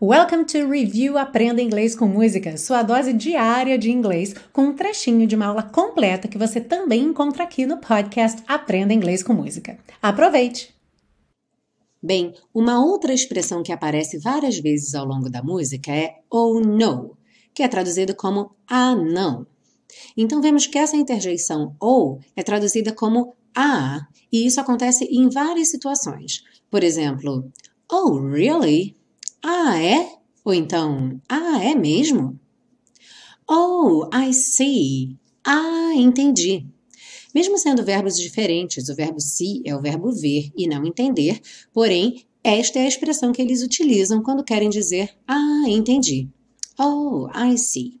Welcome to Review Aprenda Inglês com Música, sua dose diária de inglês, com um trechinho de uma aula completa que você também encontra aqui no podcast Aprenda Inglês com Música. Aproveite! Bem, uma outra expressão que aparece várias vezes ao longo da música é oh no, que é traduzido como ah não. Então vemos que essa interjeição ou é traduzida como ah, e isso acontece em várias situações. Por exemplo, oh really? Ah, é? Ou então, ah, é mesmo? Oh, I see. Ah, entendi. Mesmo sendo verbos diferentes, o verbo see é o verbo ver e não entender, porém, esta é a expressão que eles utilizam quando querem dizer ah, entendi. Oh, I see.